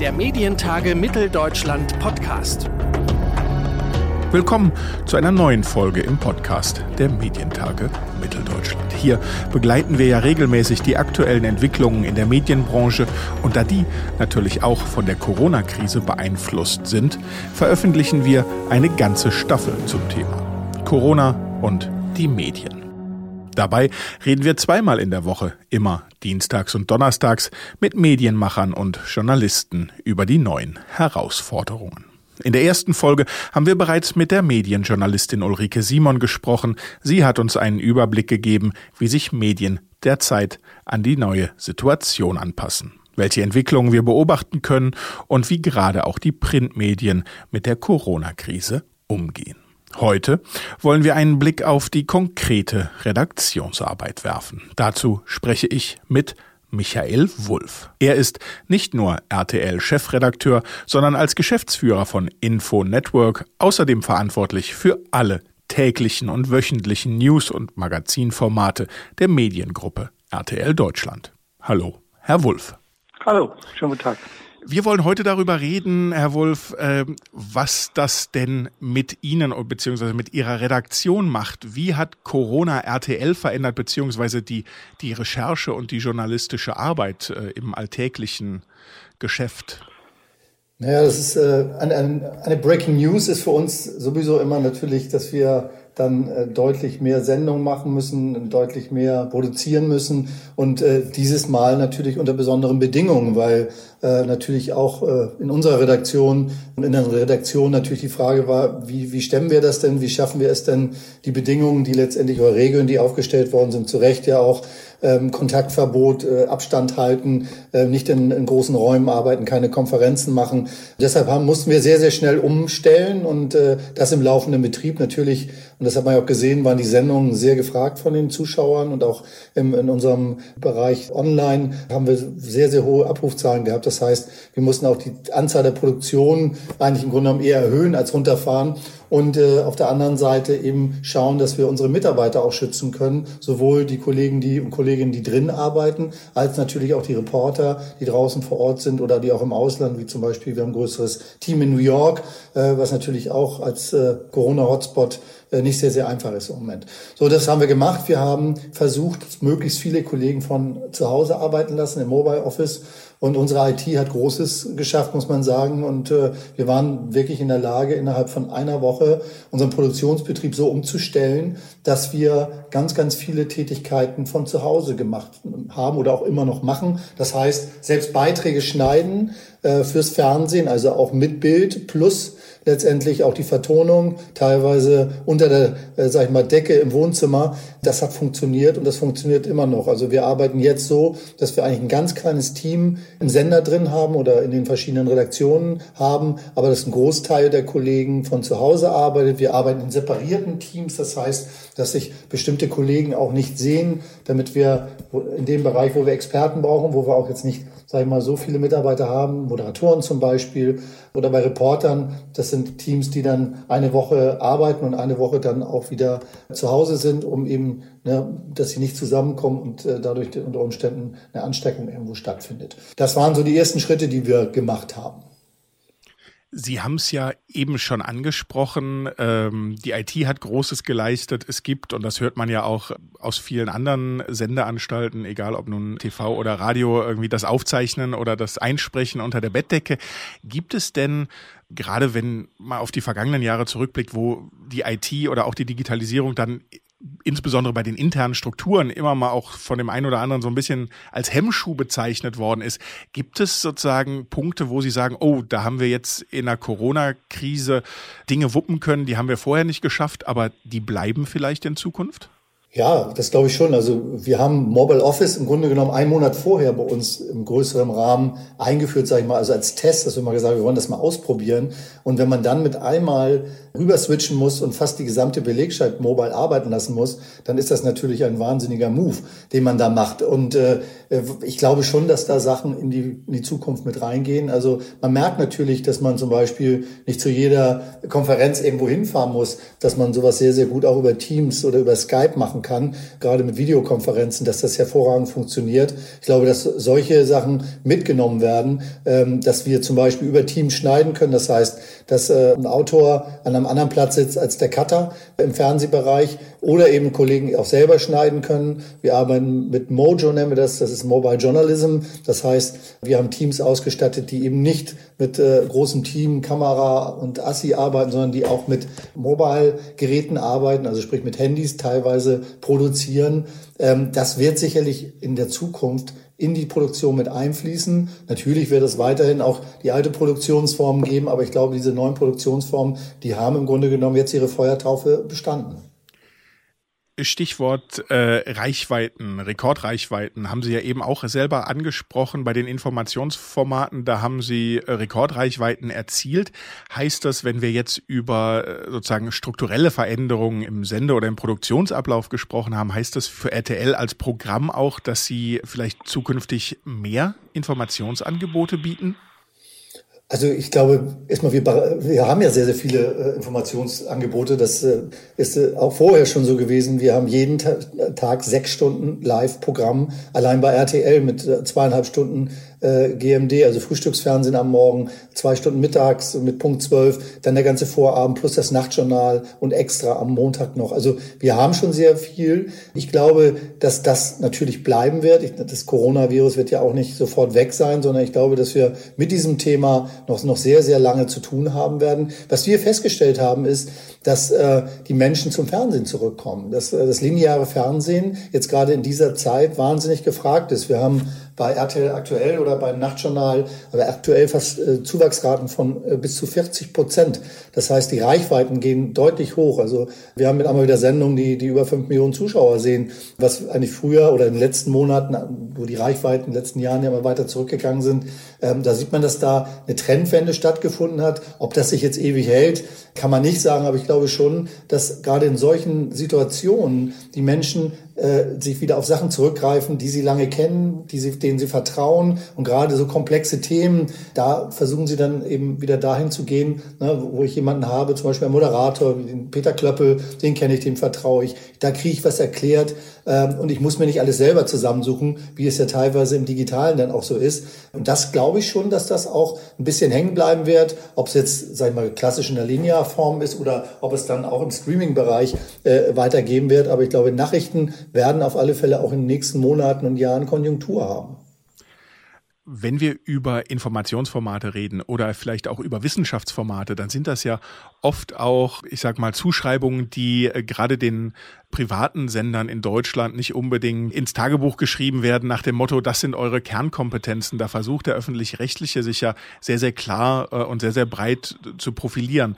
Der Medientage Mitteldeutschland Podcast. Willkommen zu einer neuen Folge im Podcast der Medientage Mitteldeutschland. Hier begleiten wir ja regelmäßig die aktuellen Entwicklungen in der Medienbranche und da die natürlich auch von der Corona-Krise beeinflusst sind, veröffentlichen wir eine ganze Staffel zum Thema Corona und die Medien. Dabei reden wir zweimal in der Woche, immer dienstags und donnerstags, mit Medienmachern und Journalisten über die neuen Herausforderungen. In der ersten Folge haben wir bereits mit der Medienjournalistin Ulrike Simon gesprochen. Sie hat uns einen Überblick gegeben, wie sich Medien derzeit an die neue Situation anpassen, welche Entwicklungen wir beobachten können und wie gerade auch die Printmedien mit der Corona-Krise umgehen. Heute wollen wir einen Blick auf die konkrete Redaktionsarbeit werfen. Dazu spreche ich mit Michael Wulff. Er ist nicht nur RTL-Chefredakteur, sondern als Geschäftsführer von Info Network außerdem verantwortlich für alle täglichen und wöchentlichen News- und Magazinformate der Mediengruppe RTL Deutschland. Hallo, Herr Wulff. Hallo, schönen guten Tag. Wir wollen heute darüber reden, Herr Wulff, äh, was das denn mit Ihnen bzw. mit Ihrer Redaktion macht. Wie hat Corona RTL verändert, beziehungsweise die, die Recherche und die journalistische Arbeit äh, im alltäglichen Geschäft? Naja, das ist äh, eine, eine Breaking News ist für uns sowieso immer natürlich, dass wir dann äh, deutlich mehr Sendungen machen müssen, deutlich mehr produzieren müssen und äh, dieses Mal natürlich unter besonderen Bedingungen, weil äh, natürlich auch äh, in unserer Redaktion und in der Redaktion natürlich die Frage war, wie, wie stemmen wir das denn, wie schaffen wir es denn, die Bedingungen, die letztendlich oder Regeln, die aufgestellt worden sind, zu Recht ja auch ähm, Kontaktverbot, äh, Abstand halten, äh, nicht in, in großen Räumen arbeiten, keine Konferenzen machen. Deshalb haben, mussten wir sehr, sehr schnell umstellen und äh, das im laufenden Betrieb natürlich. Und das hat man ja auch gesehen, waren die Sendungen sehr gefragt von den Zuschauern und auch im, in unserem Bereich online haben wir sehr, sehr hohe Abrufzahlen gehabt. Das heißt, wir mussten auch die Anzahl der Produktionen eigentlich im Grunde genommen eher erhöhen als runterfahren und äh, auf der anderen Seite eben schauen, dass wir unsere Mitarbeiter auch schützen können, sowohl die Kollegen die und Kolleginnen, die drin arbeiten, als natürlich auch die Reporter, die draußen vor Ort sind oder die auch im Ausland, wie zum Beispiel wir haben ein größeres Team in New York, äh, was natürlich auch als äh, Corona-Hotspot nicht sehr, sehr einfach ist im Moment. So, das haben wir gemacht. Wir haben versucht, möglichst viele Kollegen von zu Hause arbeiten lassen im Mobile Office. Und unsere IT hat Großes geschafft, muss man sagen. Und äh, wir waren wirklich in der Lage, innerhalb von einer Woche unseren Produktionsbetrieb so umzustellen, dass wir ganz, ganz viele Tätigkeiten von zu Hause gemacht haben oder auch immer noch machen. Das heißt, selbst Beiträge schneiden äh, fürs Fernsehen, also auch mit Bild plus letztendlich auch die Vertonung, teilweise unter der, äh, sag ich mal, Decke im Wohnzimmer. Das hat funktioniert und das funktioniert immer noch. Also wir arbeiten jetzt so, dass wir eigentlich ein ganz kleines Team im Sender drin haben oder in den verschiedenen Redaktionen haben, aber dass ein Großteil der Kollegen von zu Hause arbeitet. Wir arbeiten in separierten Teams, das heißt, dass sich bestimmte Kollegen auch nicht sehen, damit wir in dem Bereich, wo wir Experten brauchen, wo wir auch jetzt nicht sage ich mal, so viele Mitarbeiter haben, Moderatoren zum Beispiel oder bei Reportern, das sind Teams, die dann eine Woche arbeiten und eine Woche dann auch wieder zu Hause sind, um eben, ne, dass sie nicht zusammenkommen und äh, dadurch unter Umständen eine Ansteckung irgendwo stattfindet. Das waren so die ersten Schritte, die wir gemacht haben. Sie haben es ja eben schon angesprochen. Ähm, die IT hat Großes geleistet. Es gibt, und das hört man ja auch aus vielen anderen Sendeanstalten, egal ob nun TV oder Radio, irgendwie das Aufzeichnen oder das Einsprechen unter der Bettdecke. Gibt es denn, gerade wenn man auf die vergangenen Jahre zurückblickt, wo die IT oder auch die Digitalisierung dann insbesondere bei den internen Strukturen immer mal auch von dem einen oder anderen so ein bisschen als Hemmschuh bezeichnet worden ist. Gibt es sozusagen Punkte, wo Sie sagen, oh, da haben wir jetzt in der Corona-Krise Dinge wuppen können, die haben wir vorher nicht geschafft, aber die bleiben vielleicht in Zukunft? Ja, das glaube ich schon. Also wir haben Mobile Office im Grunde genommen einen Monat vorher bei uns im größeren Rahmen eingeführt, sage ich mal, also als Test, dass wir mal gesagt, wir wollen das mal ausprobieren. Und wenn man dann mit einmal rüber switchen muss und fast die gesamte Belegschaft mobile arbeiten lassen muss, dann ist das natürlich ein wahnsinniger Move, den man da macht. Und äh, ich glaube schon, dass da Sachen in die, in die Zukunft mit reingehen. Also man merkt natürlich, dass man zum Beispiel nicht zu jeder Konferenz irgendwo hinfahren muss, dass man sowas sehr, sehr gut auch über Teams oder über Skype machen kann, gerade mit Videokonferenzen, dass das hervorragend funktioniert. Ich glaube, dass solche Sachen mitgenommen werden, ähm, dass wir zum Beispiel über Teams schneiden können. Das heißt, dass äh, ein Autor an einem anderen Platz sitzt als der Cutter im Fernsehbereich oder eben Kollegen auch selber schneiden können. Wir arbeiten mit Mojo, nennen wir das, das ist Mobile Journalism. Das heißt, wir haben Teams ausgestattet, die eben nicht mit äh, großem Team, Kamera und Assi arbeiten, sondern die auch mit Mobile-Geräten arbeiten, also sprich mit Handys teilweise produzieren. Ähm, das wird sicherlich in der Zukunft in die Produktion mit einfließen. Natürlich wird es weiterhin auch die alte Produktionsform geben, aber ich glaube, diese neuen Produktionsformen, die haben im Grunde genommen jetzt ihre Feuertaufe bestanden. Stichwort äh, Reichweiten, Rekordreichweiten haben Sie ja eben auch selber angesprochen bei den Informationsformaten. Da haben Sie äh, Rekordreichweiten erzielt. Heißt das, wenn wir jetzt über äh, sozusagen strukturelle Veränderungen im Sende- oder im Produktionsablauf gesprochen haben, heißt das für RTL als Programm auch, dass Sie vielleicht zukünftig mehr Informationsangebote bieten? Also ich glaube, erstmal, wir, wir haben ja sehr, sehr viele äh, Informationsangebote. Das äh, ist äh, auch vorher schon so gewesen. Wir haben jeden Ta Tag sechs Stunden Live-Programm, allein bei RTL mit äh, zweieinhalb Stunden äh, GMD, also Frühstücksfernsehen am Morgen, zwei Stunden mittags mit Punkt 12, dann der ganze Vorabend plus das Nachtjournal und extra am Montag noch. Also wir haben schon sehr viel. Ich glaube, dass das natürlich bleiben wird. Das Coronavirus wird ja auch nicht sofort weg sein, sondern ich glaube, dass wir mit diesem Thema noch, noch sehr, sehr lange zu tun haben werden. Was wir festgestellt haben, ist, dass äh, die Menschen zum Fernsehen zurückkommen. Dass äh, das lineare Fernsehen jetzt gerade in dieser Zeit wahnsinnig gefragt ist. Wir haben bei RTL aktuell oder beim Nachtjournal, aber aktuell fast äh, Zuwachsraten von äh, bis zu 40 Prozent. Das heißt, die Reichweiten gehen deutlich hoch. Also wir haben mit einmal wieder Sendungen, die, die über fünf Millionen Zuschauer sehen, was eigentlich früher oder in den letzten Monaten, wo die Reichweiten in den letzten Jahren ja immer weiter zurückgegangen sind, ähm, da sieht man, dass da eine Trendwende stattgefunden hat. Ob das sich jetzt ewig hält, kann man nicht sagen, aber ich glaube schon, dass gerade in solchen Situationen die Menschen äh, sich wieder auf Sachen zurückgreifen, die sie lange kennen, die sie, denen sie vertrauen. Und gerade so komplexe Themen, da versuchen sie dann eben wieder dahin zu gehen, ne, wo ich jemanden habe, zum Beispiel einen Moderator, den Peter Klöppel, den kenne ich, dem vertraue ich. Da kriege ich was erklärt ähm, und ich muss mir nicht alles selber zusammensuchen, wie es ja teilweise im Digitalen dann auch so ist. Und das glaube ich schon, dass das auch ein bisschen hängen bleiben wird, ob es jetzt, sag ich mal, klassisch in der Linearform ist oder ob es dann auch im Streaming-Bereich äh, weitergeben wird. Aber ich glaube, Nachrichten werden auf alle Fälle auch in den nächsten Monaten und Jahren Konjunktur haben. Wenn wir über Informationsformate reden oder vielleicht auch über Wissenschaftsformate, dann sind das ja oft auch, ich sag mal, Zuschreibungen, die äh, gerade den privaten Sendern in Deutschland nicht unbedingt ins Tagebuch geschrieben werden nach dem Motto, das sind eure Kernkompetenzen. Da versucht der öffentlich-rechtliche sich ja sehr, sehr klar äh, und sehr, sehr breit zu profilieren.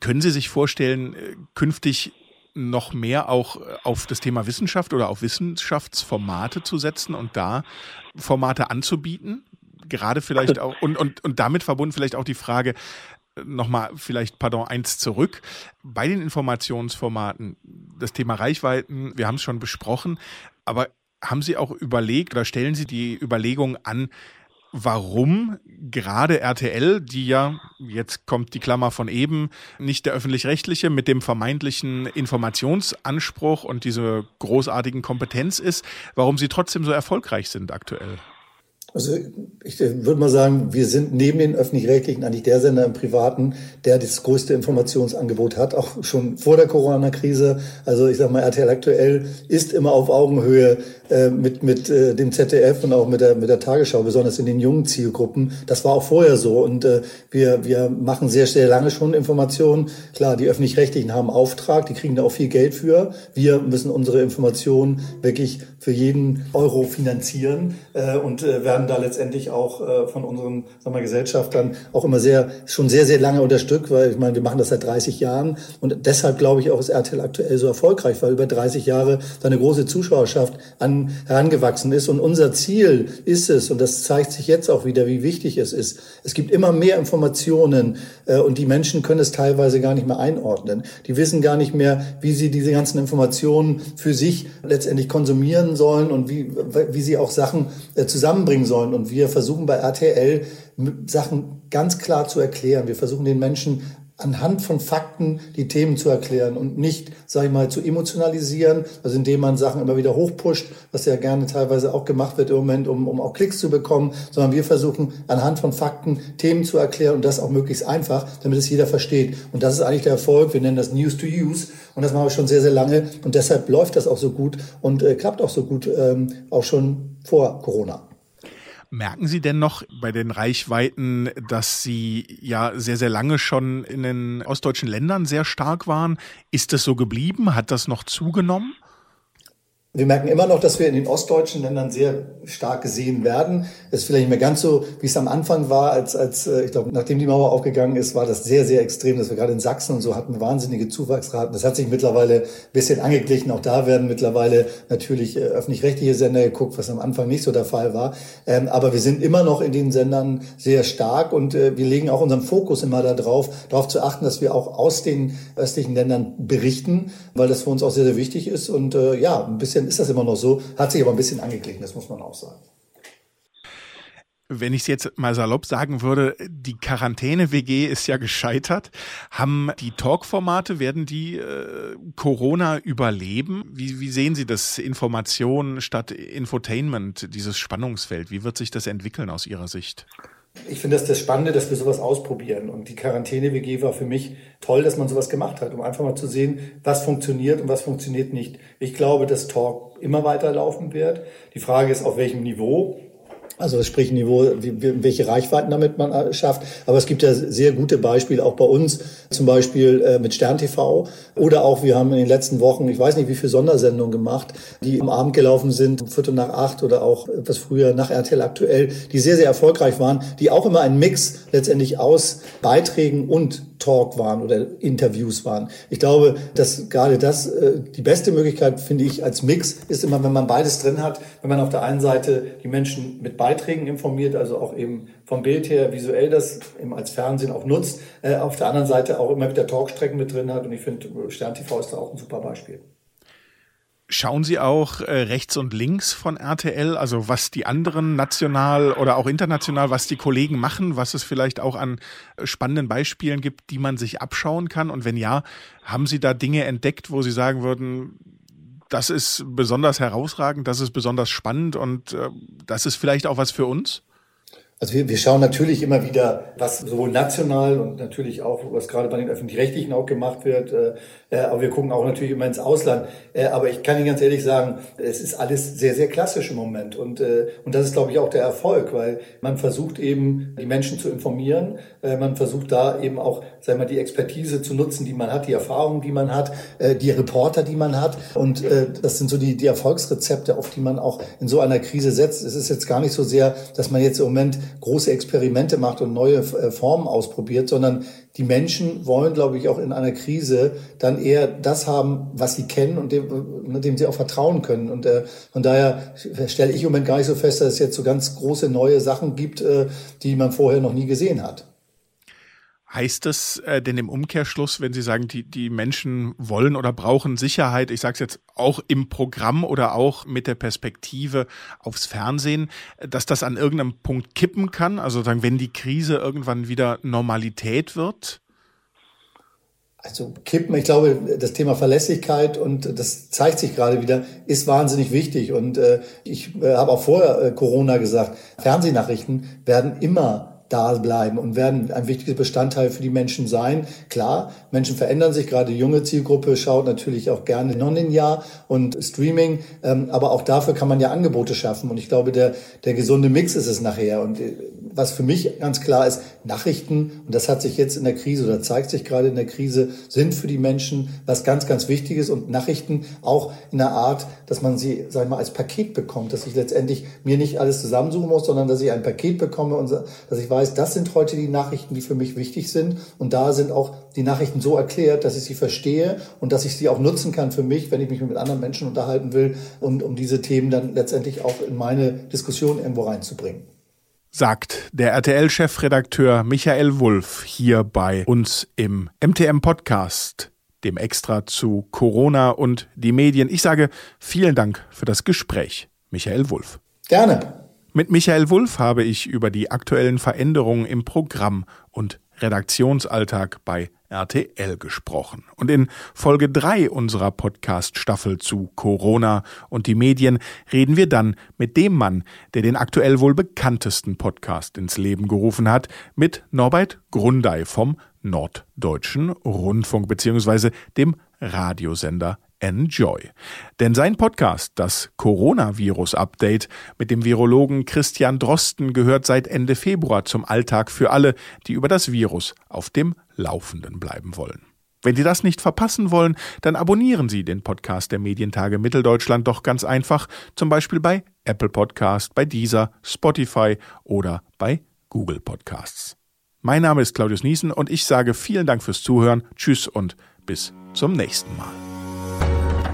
Können Sie sich vorstellen, äh, künftig noch mehr auch äh, auf das Thema Wissenschaft oder auf Wissenschaftsformate zu setzen und da Formate anzubieten? Gerade vielleicht auch, und, und, und damit verbunden vielleicht auch die Frage, äh, nochmal vielleicht, pardon, eins zurück. Bei den Informationsformaten, das Thema Reichweiten, wir haben es schon besprochen, aber haben Sie auch überlegt oder stellen Sie die Überlegung an, warum gerade RTL, die ja, jetzt kommt die Klammer von eben, nicht der öffentlich-rechtliche mit dem vermeintlichen Informationsanspruch und diese großartigen Kompetenz ist, warum sie trotzdem so erfolgreich sind aktuell. Also ich würde mal sagen, wir sind neben den öffentlich-rechtlichen eigentlich der Sender im Privaten, der das größte Informationsangebot hat, auch schon vor der Corona-Krise. Also ich sage mal, RTL aktuell ist immer auf Augenhöhe äh, mit, mit äh, dem ZDF und auch mit der, mit der Tagesschau, besonders in den jungen Zielgruppen. Das war auch vorher so und äh, wir, wir machen sehr, sehr lange schon Informationen. Klar, die öffentlich-rechtlichen haben Auftrag, die kriegen da auch viel Geld für. Wir müssen unsere Informationen wirklich für jeden Euro finanzieren äh, und äh, werden werden da letztendlich auch äh, von unseren sagen wir, Gesellschaftern auch immer sehr, schon sehr, sehr lange unterstützt, weil ich meine, wir machen das seit 30 Jahren. Und deshalb glaube ich auch ist RTL aktuell so erfolgreich, weil über 30 Jahre da eine große Zuschauerschaft an, herangewachsen ist. Und unser Ziel ist es, und das zeigt sich jetzt auch wieder, wie wichtig es ist, es gibt immer mehr Informationen äh, und die Menschen können es teilweise gar nicht mehr einordnen. Die wissen gar nicht mehr, wie sie diese ganzen Informationen für sich letztendlich konsumieren sollen und wie, wie sie auch Sachen äh, zusammenbringen sollen sollen. Und wir versuchen bei RTL Sachen ganz klar zu erklären. Wir versuchen den Menschen anhand von Fakten die Themen zu erklären und nicht, sag ich mal, zu emotionalisieren, also indem man Sachen immer wieder hochpusht, was ja gerne teilweise auch gemacht wird im Moment, um, um auch Klicks zu bekommen, sondern wir versuchen anhand von Fakten Themen zu erklären und das auch möglichst einfach, damit es jeder versteht. Und das ist eigentlich der Erfolg. Wir nennen das News to Use und das machen wir schon sehr, sehr lange und deshalb läuft das auch so gut und äh, klappt auch so gut, ähm, auch schon vor Corona. Merken Sie denn noch bei den Reichweiten, dass Sie ja sehr, sehr lange schon in den ostdeutschen Ländern sehr stark waren? Ist das so geblieben? Hat das noch zugenommen? Wir merken immer noch, dass wir in den ostdeutschen Ländern sehr stark gesehen werden. Es ist vielleicht nicht mehr ganz so, wie es am Anfang war, als, als äh, ich glaube, nachdem die Mauer aufgegangen ist, war das sehr, sehr extrem, dass wir gerade in Sachsen und so hatten wahnsinnige Zuwachsraten. Das hat sich mittlerweile ein bisschen angeglichen. Auch da werden mittlerweile natürlich äh, öffentlich-rechtliche Sender geguckt, was am Anfang nicht so der Fall war. Ähm, aber wir sind immer noch in den Sendern sehr stark und äh, wir legen auch unseren Fokus immer darauf, darauf zu achten, dass wir auch aus den östlichen Ländern berichten, weil das für uns auch sehr, sehr wichtig ist und ja, ein bisschen ist das immer noch so, hat sich aber ein bisschen angeglichen, das muss man auch sagen. Wenn ich es jetzt mal salopp sagen würde, die Quarantäne-WG ist ja gescheitert. Haben die Talk-Formate, werden die äh, Corona überleben? Wie, wie sehen Sie das Information statt Infotainment, dieses Spannungsfeld? Wie wird sich das entwickeln aus Ihrer Sicht? Ich finde das das Spannende, dass wir sowas ausprobieren. Und die Quarantäne-WG war für mich toll, dass man sowas gemacht hat, um einfach mal zu sehen, was funktioniert und was funktioniert nicht. Ich glaube, dass Talk immer weiterlaufen wird. Die Frage ist, auf welchem Niveau. Also sprich Niveau, welche Reichweiten damit man äh, schafft. Aber es gibt ja sehr gute Beispiele auch bei uns, zum Beispiel äh, mit Stern TV oder auch wir haben in den letzten Wochen, ich weiß nicht wie viele Sondersendungen gemacht, die am Abend gelaufen sind, um Viertel nach acht oder auch etwas früher nach RTL aktuell, die sehr, sehr erfolgreich waren, die auch immer ein Mix letztendlich aus Beiträgen und Talk waren oder Interviews waren. Ich glaube, dass gerade das äh, die beste Möglichkeit, finde ich, als Mix ist immer, wenn man beides drin hat, wenn man auf der einen Seite die Menschen mit Beiträgen informiert, also auch eben vom Bild her visuell das eben als Fernsehen auch nutzt, äh, auf der anderen Seite auch immer wieder Talkstrecken mit drin hat und ich finde, Stern TV ist da auch ein super Beispiel. Schauen Sie auch äh, rechts und links von RTL, also was die anderen national oder auch international, was die Kollegen machen, was es vielleicht auch an äh, spannenden Beispielen gibt, die man sich abschauen kann? Und wenn ja, haben Sie da Dinge entdeckt, wo Sie sagen würden, das ist besonders herausragend, das ist besonders spannend und äh, das ist vielleicht auch was für uns? Also wir, wir schauen natürlich immer wieder, was sowohl national und natürlich auch, was gerade bei den Öffentlich-Rechtlichen auch gemacht wird, äh, äh, aber wir gucken auch natürlich immer ins Ausland. Äh, aber ich kann Ihnen ganz ehrlich sagen, es ist alles sehr, sehr klassisch im Moment. Und, äh, und das ist, glaube ich, auch der Erfolg, weil man versucht eben, die Menschen zu informieren. Äh, man versucht da eben auch, sagen wir mal, die Expertise zu nutzen, die man hat, die Erfahrungen, die man hat, äh, die Reporter, die man hat. Und äh, das sind so die, die Erfolgsrezepte, auf die man auch in so einer Krise setzt. Es ist jetzt gar nicht so sehr, dass man jetzt im Moment große Experimente macht und neue äh, Formen ausprobiert, sondern die Menschen wollen, glaube ich, auch in einer Krise dann eher das haben, was sie kennen und dem, dem sie auch vertrauen können. Und äh, von daher stelle ich im Moment gar nicht so fest, dass es jetzt so ganz große neue Sachen gibt, äh, die man vorher noch nie gesehen hat. Heißt das äh, denn im Umkehrschluss, wenn Sie sagen, die, die Menschen wollen oder brauchen Sicherheit, ich sage es jetzt auch im Programm oder auch mit der Perspektive aufs Fernsehen, dass das an irgendeinem Punkt kippen kann? Also sagen, wenn die Krise irgendwann wieder Normalität wird? Also kippen, ich glaube, das Thema Verlässlichkeit und das zeigt sich gerade wieder, ist wahnsinnig wichtig. Und äh, ich äh, habe auch vorher äh, Corona gesagt, Fernsehnachrichten werden immer da bleiben und werden ein wichtiges Bestandteil für die Menschen sein. Klar, Menschen verändern sich, gerade die junge Zielgruppe schaut natürlich auch gerne non-linear und Streaming, ähm, aber auch dafür kann man ja Angebote schaffen und ich glaube, der, der gesunde Mix ist es nachher und äh, was für mich ganz klar ist, Nachrichten, und das hat sich jetzt in der Krise oder zeigt sich gerade in der Krise, sind für die Menschen was ganz, ganz Wichtiges. Und Nachrichten auch in der Art, dass man sie, sag ich mal, als Paket bekommt, dass ich letztendlich mir nicht alles zusammensuchen muss, sondern dass ich ein Paket bekomme und dass ich weiß, das sind heute die Nachrichten, die für mich wichtig sind. Und da sind auch die Nachrichten so erklärt, dass ich sie verstehe und dass ich sie auch nutzen kann für mich, wenn ich mich mit anderen Menschen unterhalten will und um diese Themen dann letztendlich auch in meine Diskussion irgendwo reinzubringen sagt der RTL-Chefredakteur Michael Wulff hier bei uns im MTM-Podcast, dem Extra zu Corona und die Medien. Ich sage vielen Dank für das Gespräch, Michael Wulff. Gerne. Mit Michael Wulff habe ich über die aktuellen Veränderungen im Programm und Redaktionsalltag bei RTL gesprochen. Und in Folge 3 unserer Podcast-Staffel zu Corona und die Medien reden wir dann mit dem Mann, der den aktuell wohl bekanntesten Podcast ins Leben gerufen hat, mit Norbert Grundei vom Norddeutschen Rundfunk bzw. dem Radiosender Enjoy. Denn sein Podcast, das Coronavirus-Update mit dem Virologen Christian Drosten, gehört seit Ende Februar zum Alltag für alle, die über das Virus auf dem Laufenden bleiben wollen. Wenn Sie das nicht verpassen wollen, dann abonnieren Sie den Podcast der Medientage Mitteldeutschland doch ganz einfach, zum Beispiel bei Apple Podcast, bei Deezer, Spotify oder bei Google Podcasts. Mein Name ist Claudius Niesen und ich sage vielen Dank fürs Zuhören, Tschüss und bis zum nächsten Mal.